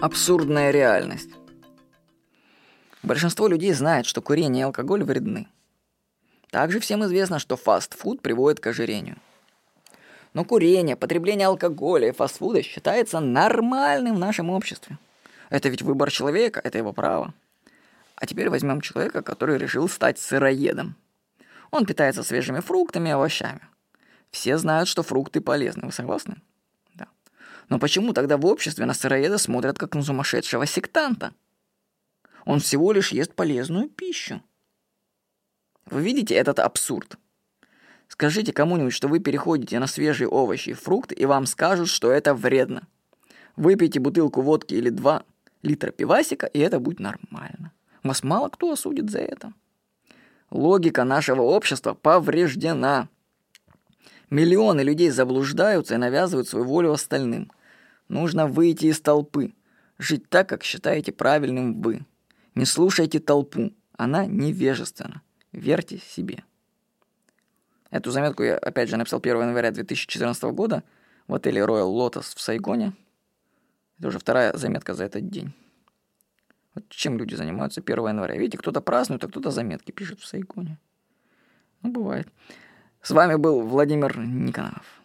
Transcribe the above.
Абсурдная реальность. Большинство людей знает, что курение и алкоголь вредны. Также всем известно, что фастфуд приводит к ожирению. Но курение, потребление алкоголя и фастфуда считается нормальным в нашем обществе. Это ведь выбор человека, это его право. А теперь возьмем человека, который решил стать сыроедом. Он питается свежими фруктами и овощами. Все знают, что фрукты полезны. Вы согласны? Но почему тогда в обществе на сыроеда смотрят как на сумасшедшего сектанта? Он всего лишь ест полезную пищу. Вы видите этот абсурд? Скажите кому-нибудь, что вы переходите на свежие овощи и фрукты, и вам скажут, что это вредно. Выпейте бутылку водки или два литра пивасика, и это будет нормально. Вас мало кто осудит за это. Логика нашего общества повреждена. Миллионы людей заблуждаются и навязывают свою волю остальным. Нужно выйти из толпы, жить так, как считаете правильным вы. Не слушайте толпу, она невежественна. Верьте себе. Эту заметку я, опять же, написал 1 января 2014 года в отеле Royal Lotus в Сайгоне. Это уже вторая заметка за этот день. Вот чем люди занимаются 1 января. Видите, кто-то празднует, а кто-то заметки пишет в Сайгоне. Ну, бывает. С вами был Владимир Никонов.